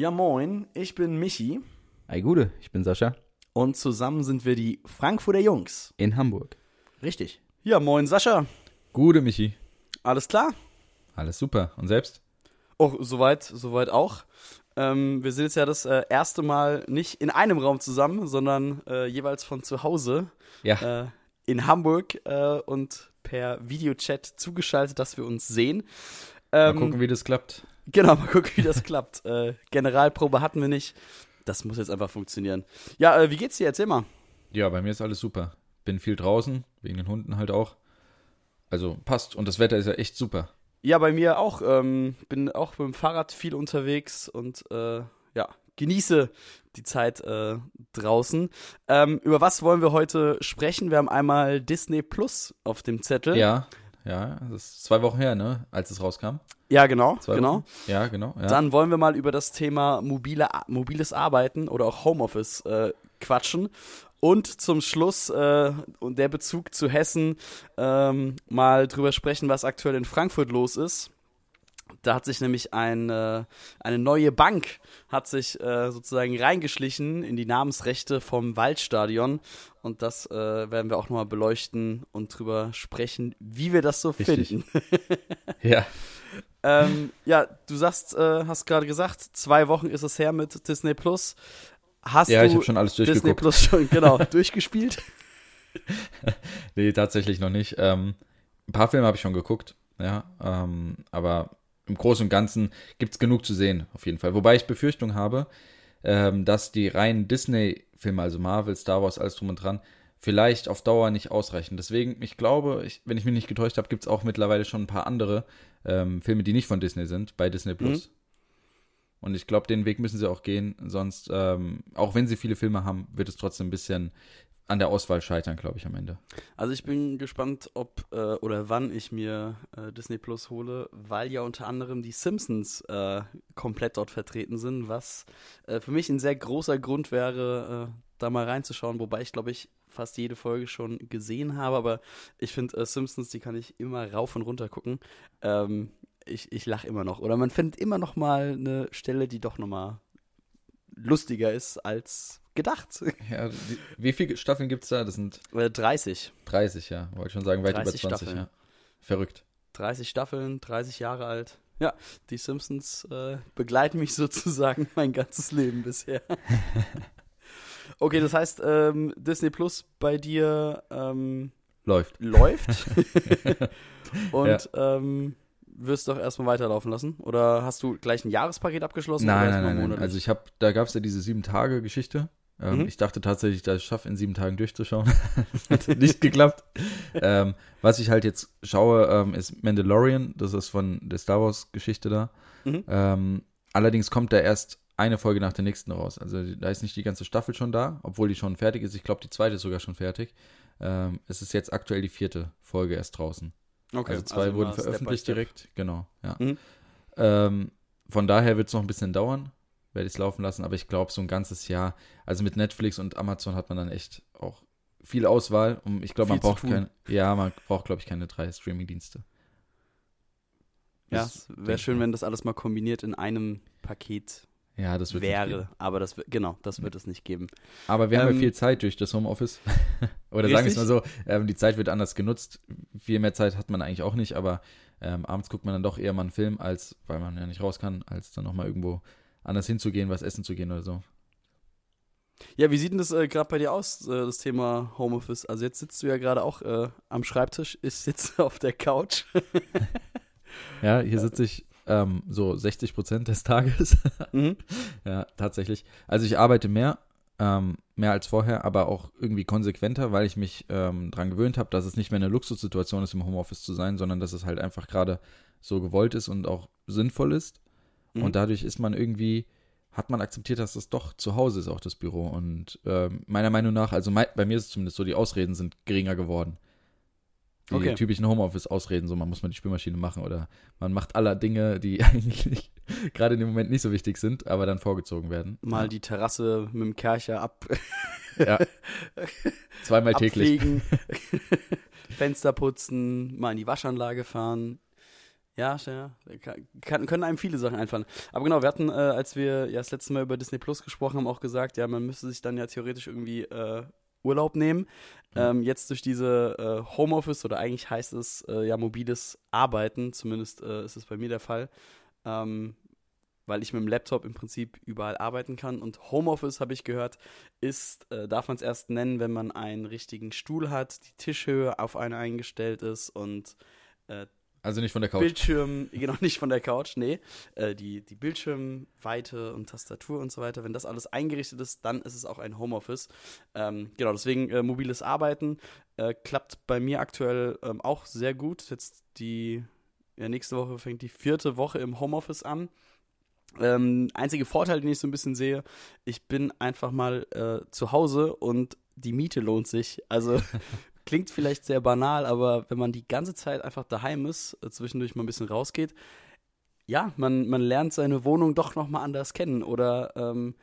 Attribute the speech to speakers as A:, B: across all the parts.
A: Ja, moin, ich bin Michi
B: Hi Gude, ich bin Sascha
A: und zusammen sind wir die Frankfurter Jungs.
B: in Hamburg.
A: Richtig. Ja, moin, Sascha.
B: Gude, Michi.
A: Alles klar?
B: Alles super. Und selbst?
A: Oh, soweit, soweit auch. Ähm, wir sind jetzt ja das äh, erste Mal nicht in einem Raum zusammen, sondern äh, jeweils von zu Hause
B: Ja.
A: äh, in Hamburg äh, und per Videochat zugeschaltet, dass wir uns sehen.
B: Mal
A: Ähm,
B: gucken, wie das klappt.
A: Genau, mal gucken, wie das klappt. Äh, Generalprobe hatten wir nicht. Das muss jetzt einfach funktionieren. Ja, äh, wie geht's dir? Erzähl mal.
B: Ja, bei mir ist alles super. Bin viel draußen, wegen den Hunden halt auch. Also passt. Und das Wetter ist ja echt super.
A: Ja, bei mir auch. Ähm, bin auch mit dem Fahrrad viel unterwegs und äh, ja, genieße die Zeit äh, draußen. Ähm, über was wollen wir heute sprechen? Wir haben einmal Disney Plus auf dem Zettel.
B: Ja, ja. Das ist zwei Wochen her, ne? Als es rauskam.
A: Ja, genau,
B: Zwei
A: genau.
B: Wochen? Ja, genau. Ja.
A: Dann wollen wir mal über das Thema mobile, mobiles Arbeiten oder auch Homeoffice äh, quatschen. Und zum Schluss äh, und der Bezug zu Hessen ähm, mal drüber sprechen, was aktuell in Frankfurt los ist. Da hat sich nämlich ein, äh, eine neue Bank hat sich äh, sozusagen reingeschlichen in die Namensrechte vom Waldstadion und das äh, werden wir auch nochmal beleuchten und drüber sprechen, wie wir das so
B: Richtig.
A: finden.
B: ja.
A: Ähm, ja, du sagst, äh, hast gerade gesagt, zwei Wochen ist es her mit Disney Plus. Hast
B: Ja, ich habe schon alles
A: Disney. Plus schon genau durchgespielt?
B: Nee, tatsächlich noch nicht. Ähm, ein paar Filme habe ich schon geguckt, ja. Ähm, aber im Großen und Ganzen gibt es genug zu sehen, auf jeden Fall. Wobei ich Befürchtung habe, ähm, dass die reinen Disney-Filme, also Marvel, Star Wars, alles drum und dran, vielleicht auf Dauer nicht ausreichen. Deswegen, ich glaube, ich, wenn ich mich nicht getäuscht habe, gibt es auch mittlerweile schon ein paar andere ähm, Filme, die nicht von Disney sind, bei Disney Plus. Und ich glaube, den Weg müssen sie auch gehen. Sonst, ähm, auch wenn sie viele Filme haben, wird es trotzdem ein bisschen an der Auswahl scheitern, glaube ich, am Ende.
A: Also ich bin gespannt, ob äh, oder wann ich mir äh, Disney Plus hole, weil ja unter anderem die Simpsons äh, komplett dort vertreten sind, was äh, für mich ein sehr großer Grund wäre, äh, da mal reinzuschauen, wobei ich glaube ich fast jede Folge schon gesehen habe, aber ich finde äh, Simpsons, die kann ich immer rauf und runter gucken. Ähm, ich ich lache immer noch. Oder man findet immer noch mal eine Stelle, die doch noch mal lustiger ist als gedacht.
B: Ja, die, wie viele Staffeln gibt es da? Das sind
A: Äh, 30.
B: 30, ja. Wollte schon sagen, weit über
A: 30
B: 20,
A: Staffeln.
B: ja. Verrückt.
A: 30 Staffeln, 30 Jahre alt. Ja, die Simpsons äh, begleiten mich sozusagen mein ganzes Leben bisher. okay, das heißt, ähm, Disney Plus bei dir ähm,
B: Läuft.
A: läuft und ähm, wirst doch erstmal weiterlaufen lassen? Oder hast du gleich ein Jahrespaket abgeschlossen? oder
B: Nein,
A: erstmal
B: nein, nein, nein. Also ich habe, da gab es ja diese Sieben-Tage-Geschichte. Ähm,
A: Mhm.
B: Ich dachte tatsächlich, dass ich es schaffe, in sieben Tagen durchzuschauen. Hat nicht geklappt. ähm, was ich halt jetzt schaue, ähm, ist Mandalorian. Das ist von der Star Wars-Geschichte da.
A: Mhm.
B: Ähm, allerdings kommt da erst eine Folge nach der nächsten raus. Also da ist nicht die ganze Staffel schon da, obwohl die schon fertig ist. Ich glaube, die zweite ist sogar schon fertig. Ähm, es ist jetzt aktuell die vierte Folge erst draußen.
A: okay,
B: also zwei
A: immer
B: wurden veröffentlicht
A: Step.
B: direkt, genau, ja.
A: Mhm.
B: Ähm, von daher wird es noch ein bisschen dauern, werde ich es laufen lassen, aber ich glaube, so ein ganzes Jahr, also mit Netflix und Amazon hat man dann echt auch viel Auswahl und ich glaube, man braucht keine, ja, man braucht, glaube ich, keine drei Streaming-Dienste.
A: Ja, wäre schön, wenn das alles mal kombiniert in einem Paket
B: Ja, das wird
A: wäre. Aber das, wird- genau, das wird es nicht geben.
B: Aber wir haben
A: Ähm,
B: ja viel Zeit durch das Homeoffice. Oder sagen wir es
A: Richtig.
B: mal so, ähm, die Zeit wird anders genutzt. Viel mehr Zeit hat man eigentlich auch nicht, aber ähm, abends guckt man dann doch eher mal einen Film, als, weil man ja nicht raus kann, als dann nochmal irgendwo anders hinzugehen, was essen zu gehen oder so.
A: Ja, wie sieht denn das äh, gerade bei dir aus, äh, das Thema Homeoffice? Also jetzt sitzt du ja gerade auch äh, am Schreibtisch, ich sitze auf der Couch.
B: Ja, hier sitze ich ähm, so 60 Prozent des Tages.
A: mhm.
B: ja, tatsächlich. Also ich arbeite mehr, ähm, mehr als vorher, aber auch irgendwie konsequenter, weil ich mich ähm, dran gewöhnt habe, dass es nicht mehr eine Luxussituation ist, im Homeoffice zu sein, sondern dass es halt einfach gerade so gewollt ist und auch sinnvoll ist.
A: Mhm.
B: Und dadurch ist man irgendwie, hat man akzeptiert, dass es doch zu Hause ist, auch das Büro. Und ähm, meiner Meinung nach, also mei bei mir ist es zumindest so, die Ausreden sind geringer geworden. Die
A: Okay.
B: typischen Homeoffice-Ausreden, so man muss mal die Spülmaschine machen oder man macht aller Dinge, die eigentlich gerade in dem Moment nicht so wichtig sind, aber dann vorgezogen werden.
A: Mal die Terrasse mit dem Kercher ab,
B: ja. Zweimal täglich.
A: Fenster putzen, mal in die Waschanlage fahren. Ja, ja. Kann, können einem viele Sachen einfallen. Aber genau, wir hatten, äh, als wir ja das letzte Mal über Disney Plus gesprochen haben, auch gesagt, ja, man müsste sich dann ja theoretisch irgendwie äh, Urlaub nehmen. Mhm. Ähm, jetzt durch diese äh, Homeoffice oder eigentlich heißt es äh, ja mobiles Arbeiten, zumindest äh, ist es bei mir der Fall, ähm, weil ich mit dem Laptop im Prinzip überall arbeiten kann. Und Homeoffice, habe ich gehört, ist, äh, darf man es erst nennen, wenn man einen richtigen Stuhl hat, die Tischhöhe auf einen eingestellt ist und
B: also nicht von der Couch.
A: Bildschirm, genau, nicht von der Couch, nee. Äh, die, die Bildschirmweite und Tastatur und so weiter, wenn das alles eingerichtet ist, dann ist es auch ein Homeoffice. Ähm, genau, deswegen äh, mobiles Arbeiten äh, klappt bei mir aktuell ähm, auch sehr gut. Jetzt die, ja, nächste Woche fängt die vierte Woche im Homeoffice an. Ähm, einzige Vorteil, den ich so ein bisschen sehe, ich bin einfach mal äh, zu Hause und die Miete lohnt sich. Also klingt vielleicht sehr banal, aber wenn man die ganze Zeit einfach daheim ist, äh, zwischendurch mal ein bisschen rausgeht, ja, man, man lernt seine Wohnung doch nochmal anders kennen. Oder ähm,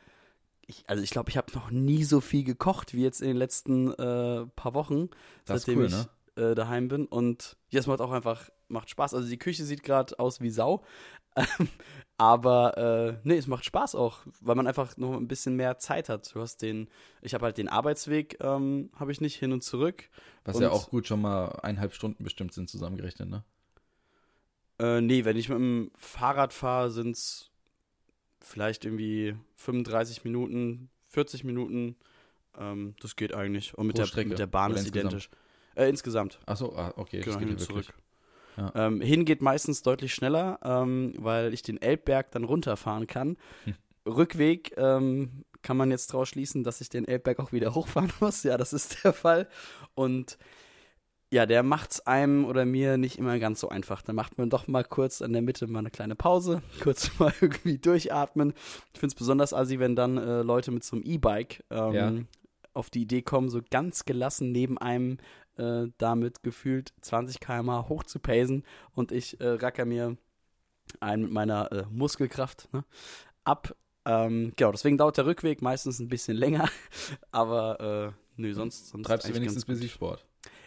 A: ich, also ich glaube, ich habe noch nie so viel gekocht wie jetzt in den letzten äh, paar Wochen,
B: das seitdem cool,
A: ne? ich äh, daheim bin. Und ja, es macht auch einfach, macht Spaß. Also die Küche sieht gerade aus wie Sau. Aber äh, nee, es macht Spaß auch, weil man einfach noch ein bisschen mehr Zeit hat. Du hast den, ich habe halt den Arbeitsweg, ähm, habe ich nicht hin und zurück.
B: Was
A: und,
B: ja auch gut schon mal eineinhalb Stunden bestimmt sind zusammengerechnet, ne?
A: Äh, nee, wenn ich mit dem Fahrrad fahre, sind es vielleicht irgendwie 35 Minuten, 40 Minuten. Ähm, das geht eigentlich. Und mit, der, mit der Bahn ist identisch. Äh, insgesamt.
B: Achso, ah, okay,
A: genau, das geht hin zurück. Ja. Ähm, hin geht meistens deutlich schneller, ähm, weil ich den Elbberg dann runterfahren kann. Hm. Rückweg ähm, kann man jetzt draus schließen, dass ich den Elbberg auch wieder hochfahren muss. Ja, das ist der Fall. Und ja, der macht es einem oder mir nicht immer ganz so einfach. Da macht man doch mal kurz in der Mitte mal eine kleine Pause, kurz mal irgendwie durchatmen. Ich finde es besonders assi, wenn dann äh, Leute mit so einem E-Bike ähm, ja. auf die Idee kommen, so ganz gelassen neben einem äh, damit gefühlt 20 km hoch zu pacen und ich äh, racker mir ein mit meiner äh, Muskelkraft ne, ab. Ähm, genau, deswegen dauert der Rückweg meistens ein bisschen länger, aber äh, nö, sonst, sonst
B: treibst du wenigstens ein bisschen Sport.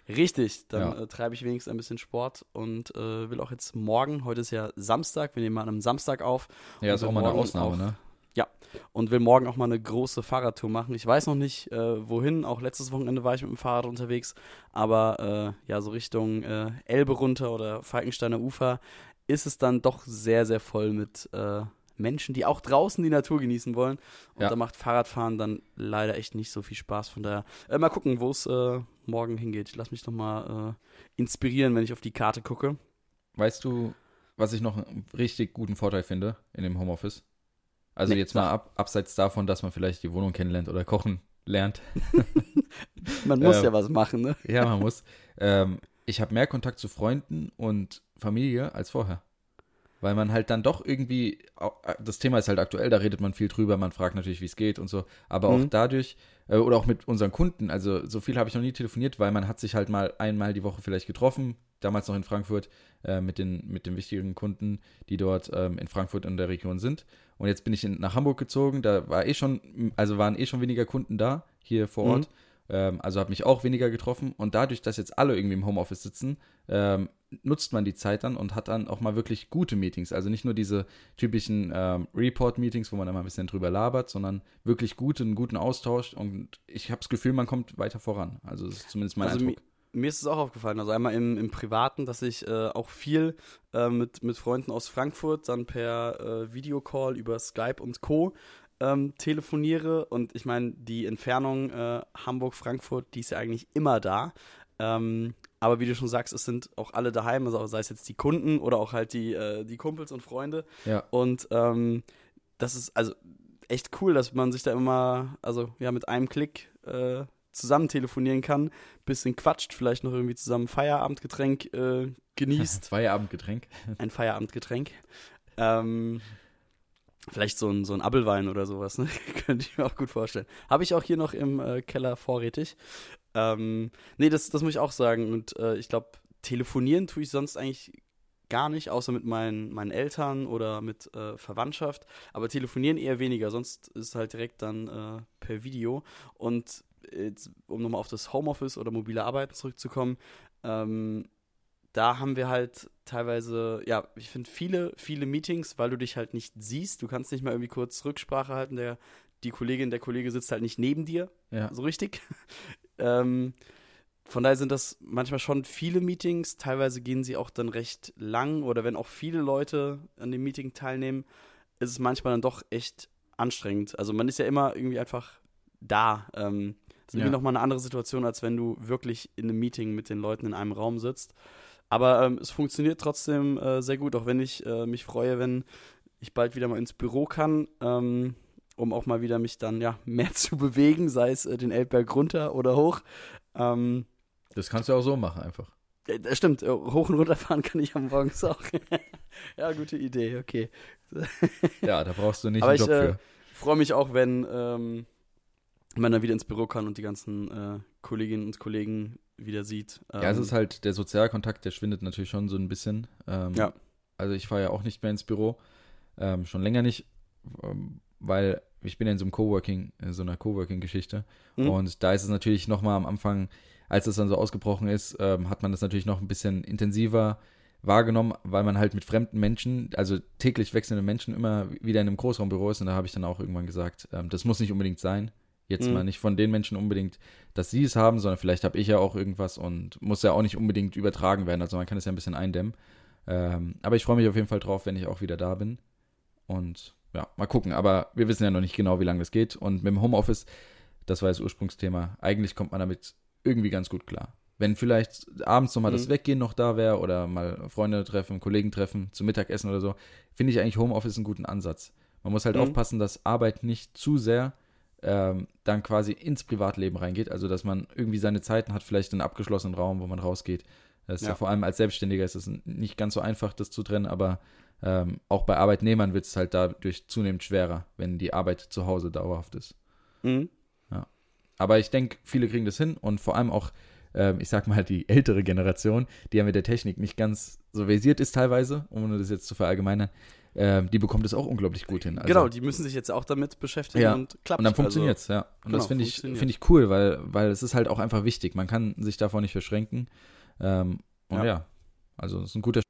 A: Richtig, dann ja. äh, treibe ich wenigstens ein bisschen Sport und äh, will auch jetzt morgen, heute ist ja Samstag, wir nehmen mal an einem Samstag auf.
B: Ja, ist auch mal eine Ausnahme, auch, ne?
A: Ja, und will morgen auch mal eine große Fahrradtour machen. Ich weiß noch nicht, äh, wohin. Auch letztes Wochenende war ich mit dem Fahrrad unterwegs. Aber äh, ja, so Richtung äh, Elbe runter oder Falkensteiner Ufer ist es dann doch sehr, sehr voll mit äh, Menschen, die auch draußen die Natur genießen wollen. Und ja. da macht Fahrradfahren dann leider echt nicht so viel Spaß. Von daher äh, mal gucken, wo es äh, morgen hingeht. Ich lasse mich doch mal inspirieren, wenn ich auf die Karte gucke.
B: Weißt du, was ich noch einen richtig guten Vorteil finde in dem Homeoffice? Also nee, jetzt mal ab, abseits davon, dass man vielleicht die Wohnung kennenlernt oder kochen lernt.
A: man muss ähm, ja was machen, ne?
B: Ja, man muss. Ähm, ich habe mehr Kontakt zu Freunden und Familie als vorher. Weil man halt dann doch irgendwie, das Thema ist halt aktuell, da redet man viel drüber, man fragt natürlich, wie es geht und so, aber mhm. auch dadurch, äh, oder auch mit unseren Kunden, also so viel habe ich noch nie telefoniert, weil man hat sich halt mal einmal die Woche vielleicht getroffen, damals noch in Frankfurt, äh, mit, den, mit den wichtigen Kunden, die dort ähm, in Frankfurt in der Region sind. Und jetzt bin ich in, nach Hamburg gezogen, da war eh schon, also waren eh schon weniger Kunden da, hier vor Ort. Mhm. Ähm, also habe mich auch weniger getroffen. Und dadurch, dass jetzt alle irgendwie im Homeoffice sitzen, ähm, nutzt man die Zeit dann und hat dann auch mal wirklich gute Meetings. Also nicht nur diese typischen ähm, Report-Meetings, wo man immer ein bisschen drüber labert, sondern wirklich gute, einen guten Austausch. Und ich habe das Gefühl, man kommt weiter voran. Also das ist zumindest mein also Eindruck
A: mir ist es auch aufgefallen, also einmal im, im Privaten, dass ich äh, auch viel äh, mit, mit Freunden aus Frankfurt dann per äh, Videocall über Skype und Co. Ähm, telefoniere und ich meine, die Entfernung äh, Hamburg-Frankfurt, die ist ja eigentlich immer da. Ähm, aber wie du schon sagst, es sind auch alle daheim, also sei es jetzt die Kunden oder auch halt die, äh, die Kumpels und Freunde.
B: Ja.
A: Und ähm, das ist also echt cool, dass man sich da immer, also ja, mit einem Klick äh, zusammen telefonieren kann, bisschen quatscht, vielleicht noch irgendwie zusammen Feierabendgetränk äh, genießt.
B: Feierabendgetränk.
A: Ein Feierabendgetränk. Ähm, vielleicht so ein, so ein Appelwein oder sowas, ne? könnte ich mir auch gut vorstellen. Habe ich auch hier noch im äh, Keller vorrätig. Ähm, nee, das, das muss ich auch sagen. Und äh, ich glaube, telefonieren tue ich sonst eigentlich gar nicht, außer mit meinen, meinen Eltern oder mit äh, Verwandtschaft. Aber telefonieren eher weniger, sonst ist es halt direkt dann äh, per Video. Und jetzt, um nochmal auf das Homeoffice oder mobile Arbeiten zurückzukommen, ähm, da haben wir halt teilweise, ja, ich finde viele, viele Meetings, weil du dich halt nicht siehst. Du kannst nicht mal irgendwie kurz Rücksprache halten. Der, die Kollegin, der Kollege sitzt halt nicht neben dir,
B: Ja.
A: so richtig. ähm, von daher sind das manchmal schon viele Meetings. Teilweise gehen sie auch dann recht lang oder wenn auch viele Leute an dem Meeting teilnehmen, ist es manchmal dann doch echt anstrengend. Also man ist ja immer irgendwie einfach da. Ähm, das ist
B: Ja.
A: irgendwie nochmal eine andere Situation, als wenn du wirklich in einem Meeting mit den Leuten in einem Raum sitzt. Aber ähm, es funktioniert trotzdem äh, sehr gut, auch wenn ich äh, mich freue, wenn ich bald wieder mal ins Büro kann, ähm, um auch mal wieder mich dann ja mehr zu bewegen, sei es äh, den Elbberg runter oder hoch. Ähm,
B: Das kannst du auch so machen einfach.
A: äh, das stimmt, hoch und runter fahren kann ich am Morgens auch. ja, gute Idee, okay.
B: Ja, da brauchst du nicht
A: Aber
B: einen
A: ich,
B: Job
A: äh,
B: für.
A: freue mich auch, wenn ähm, man dann wieder ins Büro kann und die ganzen äh, Kolleginnen und Kollegen wieder sieht. Ähm,
B: Ja, es ist halt, der Sozialkontakt, der schwindet natürlich schon so ein bisschen. Ähm,
A: Ja.
B: Also ich fahre ja auch nicht mehr ins Büro. Ähm, schon länger nicht, ähm, weil ich bin ja in so einem Coworking, in so einer Coworking-Geschichte.
A: Mhm.
B: Und da ist es natürlich nochmal am Anfang, als es dann so ausgebrochen ist, ähm, hat man das natürlich noch ein bisschen intensiver wahrgenommen, weil man halt mit fremden Menschen, also täglich wechselnden Menschen immer wieder in einem Großraumbüro ist. Und da habe ich dann auch irgendwann gesagt, ähm, das muss nicht unbedingt sein. Jetzt
A: Mhm.
B: mal nicht von den Menschen unbedingt, dass sie es haben, sondern vielleicht habe ich ja auch irgendwas und muss ja auch nicht unbedingt übertragen werden. Also man kann es ja ein bisschen eindämmen. Ähm, aber ich freue mich auf jeden Fall drauf, wenn ich auch wieder da bin. Und ja, mal gucken. Aber wir wissen ja noch nicht genau, wie lange das geht. Und mit dem Homeoffice, das war das Ursprungsthema, eigentlich kommt man damit irgendwie ganz gut klar. Wenn vielleicht abends nochmal das
A: Mhm.
B: Weggehen noch da wäre oder mal Freunde treffen, Kollegen treffen, zum Mittagessen oder so, finde ich eigentlich Homeoffice einen guten Ansatz. Man muss halt
A: Mhm.
B: aufpassen, dass Arbeit nicht zu sehr ähm, dann quasi ins Privatleben reingeht. Also, dass man irgendwie seine Zeiten hat, vielleicht einen abgeschlossenen Raum, wo man rausgeht. Das ist ja.
A: Ja.
B: vor allem als Selbstständiger ist es nicht ganz so einfach, das zu trennen, aber ähm, auch bei Arbeitnehmern wird es halt dadurch zunehmend schwerer, wenn die Arbeit zu Hause dauerhaft ist.
A: Mhm.
B: Aber ich denke, viele kriegen das hin und vor allem auch, ähm, ich sag mal, die ältere Generation, die ja mit der Technik nicht ganz so versiert ist teilweise, ohne das jetzt zu verallgemeinern, ähm, die bekommt es auch unglaublich gut hin. Also,
A: genau, die müssen sich jetzt auch damit beschäftigen
B: Ja,
A: und klappt.
B: Und dann funktioniert es, ja. Und
A: genau,
B: das finde ich, finde ich cool, weil, weil es ist halt auch einfach wichtig. Man kann sich davon nicht verschränken. Ähm, und ja.
A: Ja.
B: also es ist ein guter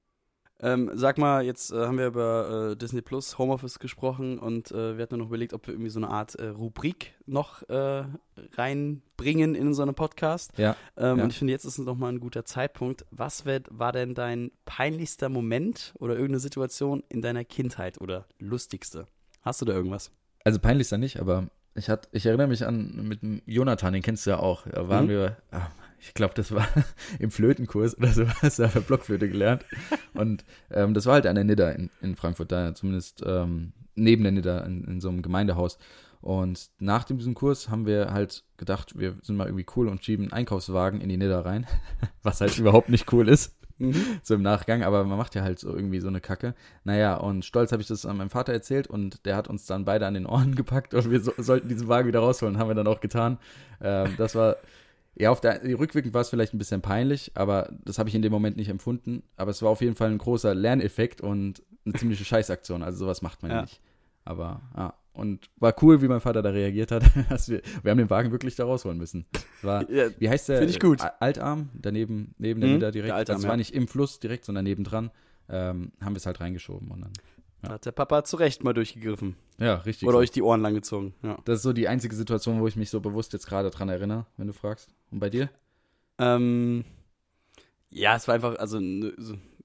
A: Ähm, sag mal, jetzt äh, haben wir über äh, Disney Plus Homeoffice gesprochen und äh, wir hatten noch überlegt, ob wir irgendwie so eine Art äh, Rubrik noch äh, reinbringen in so einen Podcast.
B: Ja,
A: Ähm,
B: ja.
A: Und ich finde, jetzt ist es nochmal ein guter Zeitpunkt. Was wär, war denn dein peinlichster Moment oder irgendeine Situation in deiner Kindheit oder lustigste? Hast du da irgendwas?
B: Also peinlich ist er nicht, aber ich, hat, ich erinnere mich an mit dem Jonathan, den kennst du ja auch. Da waren
A: Mhm.
B: wir, ich glaube, das war im Flötenkurs oder so, hast du haben Blockflöte gelernt. Und ähm, das war halt an der Nidda in, in Frankfurt, da zumindest ähm, neben der Nidda in, in so einem Gemeindehaus. Und nach diesem Kurs haben wir halt gedacht, wir sind mal irgendwie cool und schieben einen Einkaufswagen in die Nidda rein, was halt überhaupt nicht cool ist so im Nachgang, aber man macht ja halt so irgendwie so eine Kacke. Naja, und stolz habe ich das an meinem Vater erzählt und der hat uns dann beide an den Ohren gepackt und wir so, sollten diesen Wagen wieder rausholen. Haben wir dann auch getan. Ähm, das war, ja, auf der rückwirkend war es vielleicht ein bisschen peinlich, aber das habe ich in dem Moment nicht empfunden. Aber es war auf jeden Fall ein großer Lerneffekt und eine ziemliche Scheißaktion. Also sowas macht man ja
A: Ja.
B: nicht. Aber ja, und war cool, wie mein Vater da reagiert hat. Dass wir, wir haben den Wagen wirklich da rausholen müssen. War,
A: Ja,
B: wie heißt der?
A: Find ich gut.
B: Altarm, daneben, neben der
A: Mhm,
B: direkt.
A: der Altarm,
B: das
A: ja.
B: war nicht im Fluss direkt, sondern nebendran. Ähm, haben wir es halt reingeschoben und dann.
A: Da hat der Papa zu Recht mal durchgegriffen.
B: Ja, richtig.
A: Oder
B: so.
A: euch die Ohren lang gezogen. Ja.
B: Das ist so die einzige Situation, wo ich mich so bewusst jetzt gerade dran erinnere, wenn du fragst. Und bei dir?
A: Ähm, ja, es war einfach, also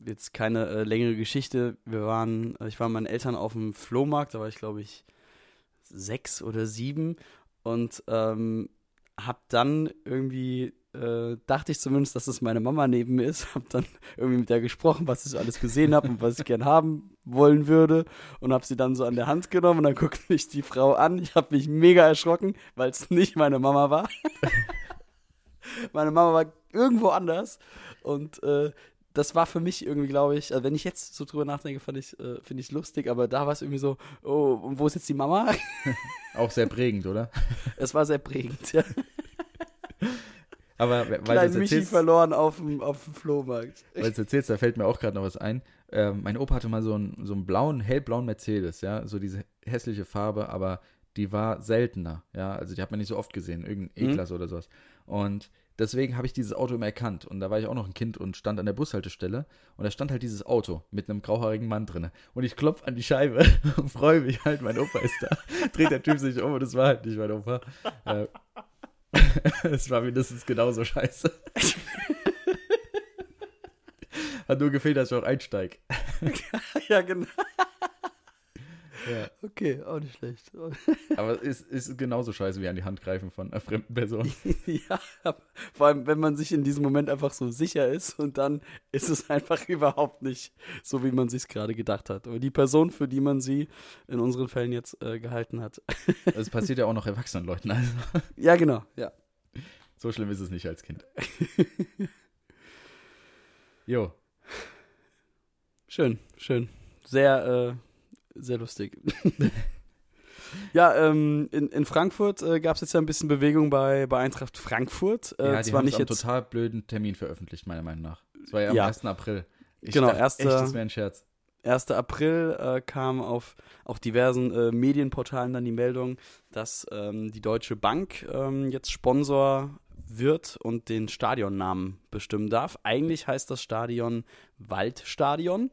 A: jetzt keine äh, längere Geschichte. Wir waren, äh, ich war mit meinen Eltern auf dem Flohmarkt, da war ich glaube ich sechs oder sieben und ähm, hab dann irgendwie, äh, dachte ich zumindest, dass es meine Mama neben mir ist, hab dann irgendwie mit der gesprochen, was ich so alles gesehen habe und was ich gern haben wollen würde und hab sie dann so an der Hand genommen und dann guckt mich die Frau an. Ich habe mich mega erschrocken, weil es nicht meine Mama war. Meine Mama war irgendwo anders und äh, das war für mich irgendwie, glaube ich, also wenn ich jetzt so drüber nachdenke, fand ich, äh, finde ich es lustig, aber da war es irgendwie so, oh, und wo ist jetzt die Mama?
B: Auch sehr prägend, oder?
A: Es war sehr prägend, ja.
B: Aber weil du
A: Klein
B: es
A: Michi verloren auf dem, auf dem Flohmarkt.
B: weil du's erzählst, da fällt mir auch gerade noch was ein. Ähm, mein Opa hatte mal so einen, so einen blauen, hellblauen Mercedes, ja, so diese hässliche Farbe, aber die war seltener, ja, also die hat man nicht so oft gesehen, irgendein
A: Mhm.
B: E-Klasse oder sowas. Und deswegen habe ich dieses Auto immer erkannt. Und da war ich auch noch ein Kind und stand an der Bushaltestelle. Und da stand halt dieses Auto mit einem grauhaarigen Mann drin. Und ich klopfe an die Scheibe und freue mich halt, mein Opa ist da. Dreht der Typ sich um und es war halt nicht mein Opa. Äh, es war mindestens genauso scheiße. Hat nur gefehlt, dass ich auch einsteige.
A: ja, genau. Ja. Okay, auch nicht schlecht.
B: Aber es ist genauso scheiße wie an die Hand greifen von einer fremden Person.
A: ja, vor allem, wenn man sich in diesem Moment einfach so sicher ist und dann ist es einfach überhaupt nicht so, wie man sich gerade gedacht hat. Oder die Person, für die man sie in unseren Fällen jetzt äh, gehalten hat.
B: Es passiert ja auch noch erwachsenen Leuten. Also.
A: Ja, genau, ja.
B: So schlimm ist es nicht als Kind. jo.
A: Schön, schön. Sehr, äh, sehr lustig. ja, ähm, in, in Frankfurt äh, gab es jetzt ja ein bisschen Bewegung bei, bei Eintracht Frankfurt.
B: Äh, ja, die zwar haben nicht jetzt einen total blöden Termin veröffentlicht, meiner Meinung nach. Es war ja am ja. 1. April.
A: Ich genau, dachte, erste,
B: echt, das wäre ein Scherz.
A: 1. April äh, kam auf auch diversen äh, Medienportalen dann die Meldung, dass ähm, die Deutsche Bank ähm, jetzt Sponsor wird und den Stadionnamen bestimmen darf. Eigentlich heißt das Stadion Waldstadion.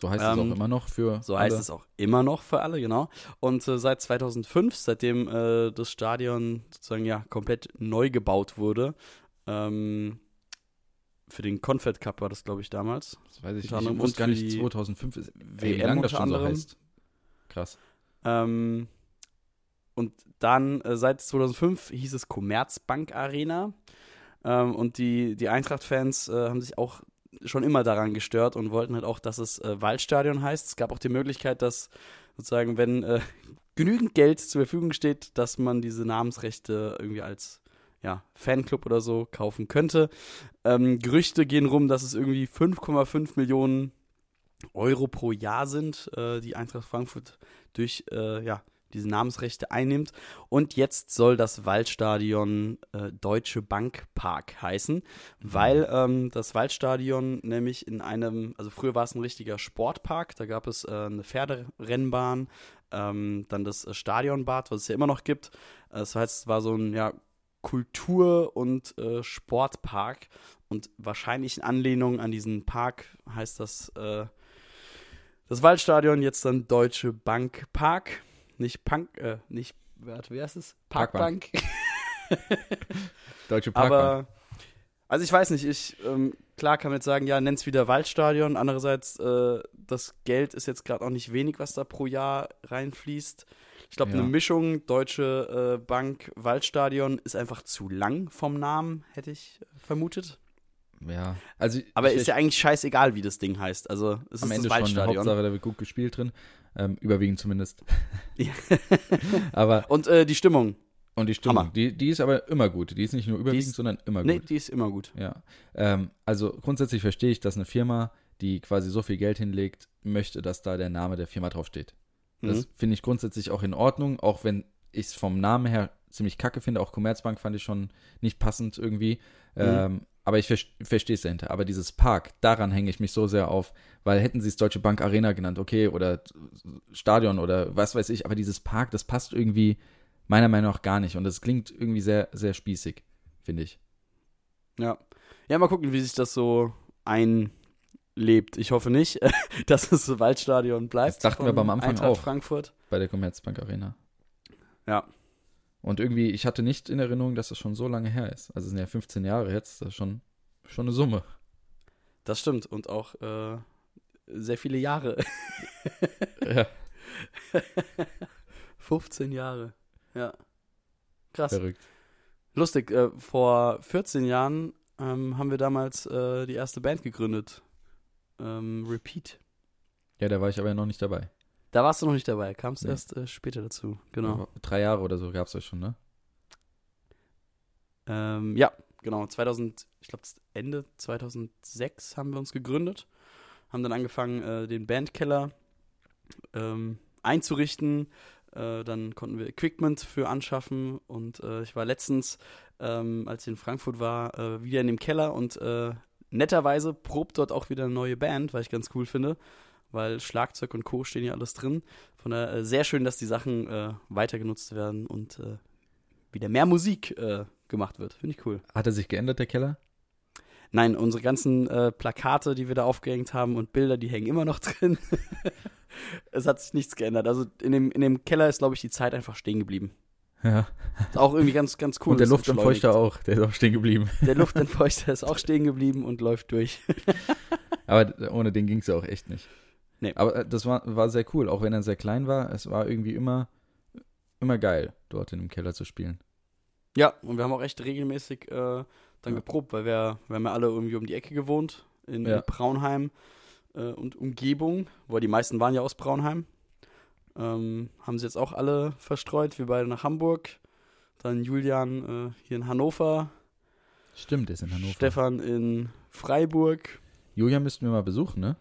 B: So heißt ähm, es auch ähm, immer noch für
A: So alle. heißt es auch immer noch für alle, genau. Und äh, seit 2005, seitdem äh, das Stadion sozusagen ja komplett neu gebaut wurde, ähm, für den Confed Cup war das, glaube ich, damals.
B: Das weiß ich nicht. Ich wusste gar nicht, 2005 ist, wie lange das schon so heißt.
A: Krass. Ähm, und dann äh, seit 2005 hieß es Commerzbank Arena. Ähm, und die, die Eintracht-Fans äh, haben sich auch schon immer daran gestört und wollten halt auch, dass es äh, Waldstadion heißt. Es gab auch die Möglichkeit, dass sozusagen, wenn äh, genügend Geld zur Verfügung steht, dass man diese Namensrechte irgendwie als ja, Fanclub oder so kaufen könnte. Ähm, Gerüchte gehen rum, dass es irgendwie 5,5 Millionen Euro pro Jahr sind, äh, die Eintracht Frankfurt durch äh, ja, diese Namensrechte einnimmt. Und jetzt soll das Waldstadion äh, Deutsche Bank Park heißen, mhm. weil ähm, das Waldstadion nämlich in einem, also früher war es ein richtiger Sportpark, da gab es äh, eine Pferderennbahn, ähm, dann das äh, Stadionbad, was es ja immer noch gibt. Äh, das heißt, es war so ein ja, Kultur- und äh, Sportpark und wahrscheinlich in Anlehnung an diesen Park heißt das äh, das Waldstadion jetzt dann Deutsche Bank Park nicht Punk, äh, nicht, warte, wer ist es? Parkbank.
B: Parkbank. Deutsche Parkbank. Aber,
A: also ich weiß nicht, ich, ähm, klar kann man jetzt sagen, ja, nenn's wieder Waldstadion. Andererseits, äh, das Geld ist jetzt gerade auch nicht wenig, was da pro Jahr reinfließt. Ich glaube, ja. eine Mischung Deutsche äh, Bank Waldstadion ist einfach zu lang vom Namen, hätte ich vermutet.
B: Ja, also
A: aber ich, ist ja eigentlich scheißegal, wie das Ding heißt. Also es
B: am
A: ist
B: Ende
A: das Waldstadion.
B: schon Hauptsache, da wird gut gespielt drin, ähm, überwiegend zumindest.
A: aber und äh, die Stimmung.
B: Und die Stimmung, die, die ist aber immer gut. Die ist nicht nur überwiegend, ist, sondern immer gut. Nee,
A: die ist immer gut.
B: Ja, ähm, also grundsätzlich verstehe ich, dass eine Firma, die quasi so viel Geld hinlegt, möchte, dass da der Name der Firma draufsteht. Das mhm. finde ich grundsätzlich auch in Ordnung, auch wenn ich es vom Namen her ziemlich kacke finde. Auch Commerzbank fand ich schon nicht passend irgendwie. Mhm. Ähm, aber ich verstehe es dahinter. Aber dieses Park, daran hänge ich mich so sehr auf, weil hätten sie es Deutsche Bank Arena genannt, okay, oder Stadion oder was weiß ich, aber dieses Park, das passt irgendwie meiner Meinung nach gar nicht. Und das klingt irgendwie sehr, sehr spießig, finde ich.
A: Ja. Ja, mal gucken, wie sich das so einlebt. Ich hoffe nicht, dass es Waldstadion bleibt.
B: Das dachten wir beim Anfang
A: Eintracht
B: auch.
A: Frankfurt.
B: Bei der Commerzbank Arena.
A: Ja.
B: Und irgendwie, ich hatte nicht in Erinnerung, dass das schon so lange her ist. Also es sind ja 15 Jahre jetzt, das ist schon, schon eine Summe.
A: Das stimmt. Und auch äh, sehr viele Jahre.
B: ja.
A: 15 Jahre. Ja. Krass.
B: Verrückt.
A: Lustig, äh, vor 14 Jahren ähm, haben wir damals äh, die erste Band gegründet. Ähm, Repeat.
B: Ja, da war ich aber noch nicht dabei.
A: Da warst du noch nicht dabei, kamst nee. erst äh, später dazu, genau.
B: Drei Jahre oder so gab es euch schon, ne?
A: Ähm, ja, genau. 2000, ich glaube Ende 2006 haben wir uns gegründet, haben dann angefangen, äh, den Bandkeller ähm, einzurichten. Äh, dann konnten wir Equipment für anschaffen und äh, ich war letztens, ähm, als ich in Frankfurt war, äh, wieder in dem Keller und äh, netterweise probt dort auch wieder eine neue Band, was ich ganz cool finde weil Schlagzeug und Co. stehen ja alles drin. Von daher äh, sehr schön, dass die Sachen äh, weiter genutzt werden und äh, wieder mehr Musik äh, gemacht wird. Finde ich cool.
B: Hat er sich geändert, der Keller?
A: Nein, unsere ganzen äh, Plakate, die wir da aufgehängt haben und Bilder, die hängen immer noch drin. es hat sich nichts geändert. Also in dem, in dem Keller ist, glaube ich, die Zeit einfach stehen geblieben.
B: Ja.
A: Ist auch irgendwie ganz, ganz cool.
B: und der Luftentfeuchter auch, der ist auch stehen geblieben.
A: Der Luftentfeuchter ist auch stehen geblieben und läuft durch.
B: Aber ohne den ging es ja auch echt nicht.
A: Nee.
B: Aber äh, das war, war sehr cool, auch wenn er sehr klein war. Es war irgendwie immer, immer geil, dort in dem Keller zu spielen.
A: Ja, und wir haben auch echt regelmäßig äh, dann
B: Ja.
A: geprobt, weil wir, wir haben ja alle irgendwie um die Ecke gewohnt, in,
B: Ja.
A: in Braunheim äh, und Umgebung, wo die meisten waren ja aus Braunheim. Ähm, haben sie jetzt auch alle verstreut, wir beide nach Hamburg. Dann Julian äh, hier in Hannover,
B: Stimmt, der ist in Hannover.
A: Stefan in Freiburg.
B: Julian müssten wir mal besuchen, ne?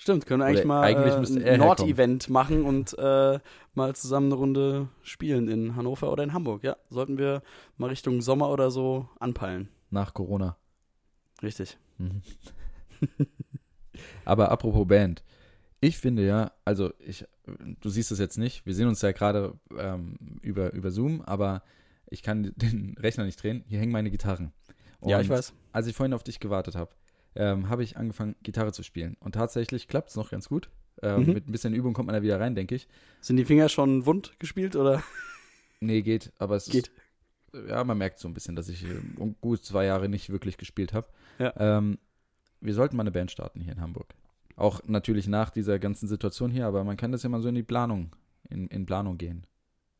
A: Stimmt, können wir eigentlich
B: Oder
A: mal
B: eigentlich
A: äh, ein. Nord-Event machen und äh, mal zusammen eine Runde spielen in Hannover oder in Hamburg. Ja, sollten wir mal Richtung Sommer oder so anpeilen.
B: Nach Corona.
A: Richtig.
B: Mhm. Aber apropos Band. Ich finde ja, also ich, du siehst es jetzt nicht, wir sehen uns ja gerade ähm, über, über Zoom, aber ich kann den Rechner nicht drehen. Hier hängen meine Gitarren.
A: ja,
B: Und
A: ich weiß.
B: Als ich vorhin auf dich gewartet habe, ähm, habe ich angefangen, Gitarre zu spielen. Und tatsächlich klappt es noch ganz gut. Ähm,
A: Mhm.
B: Mit ein bisschen Übung kommt man da wieder rein, denke ich.
A: Sind die Finger schon wund gespielt oder?
B: Nee, geht, aber es
A: Geht.
B: ist. Ja, man merkt so ein bisschen, dass ich äh, um gut zwei Jahre nicht wirklich gespielt habe.
A: Ja.
B: Ähm, wir sollten mal eine Band starten hier in Hamburg. Auch natürlich nach dieser ganzen Situation hier, aber man kann das ja mal so in die Planung, in, in Planung gehen.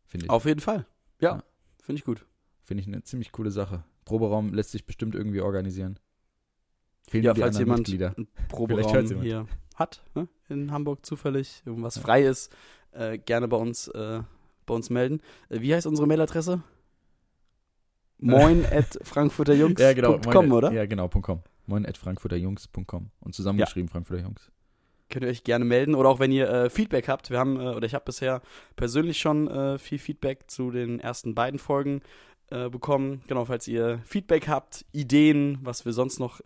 B: Finde ich.
A: Auf jeden Fall. Ja,
B: Ja.
A: finde ich gut.
B: Finde ich eine ziemlich coole Sache. Proberaum lässt sich bestimmt irgendwie organisieren. Fehlen
A: ja, falls jemand
B: Mitglieder.
A: einen Proberaum
B: jemand.
A: hier hat, ne? in Hamburg zufällig, irgendwas frei ist, äh, gerne bei uns, äh, bei uns melden. Äh, wie heißt unsere Mailadresse? Moin at frankfurterjungs.com,
B: Ja, genau.
A: oder?
B: Ja, genau, .com. Moin at frankfurterjungs.com. Und zusammengeschrieben Frankfurter Jungs.
A: Könnt ihr euch gerne melden. Oder auch wenn ihr äh, Feedback habt. Wir haben, äh, oder ich habe bisher persönlich schon äh, viel Feedback zu den ersten beiden Folgen bekommen. Genau, falls ihr Feedback habt, Ideen, was wir sonst noch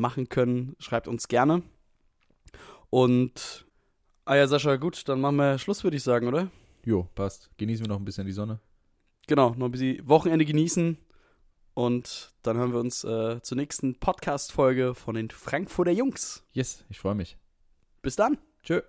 A: machen können, schreibt uns gerne. Und, ah ja, Sascha, gut, dann machen wir Schluss, würde ich sagen, oder?
B: Jo, passt. Genießen wir noch ein bisschen die Sonne.
A: Genau, noch ein bisschen Wochenende genießen. Und dann hören wir uns äh, zur nächsten Podcast-Folge von den Frankfurter Jungs.
B: Yes, ich freue mich.
A: Bis dann.
B: Tschö.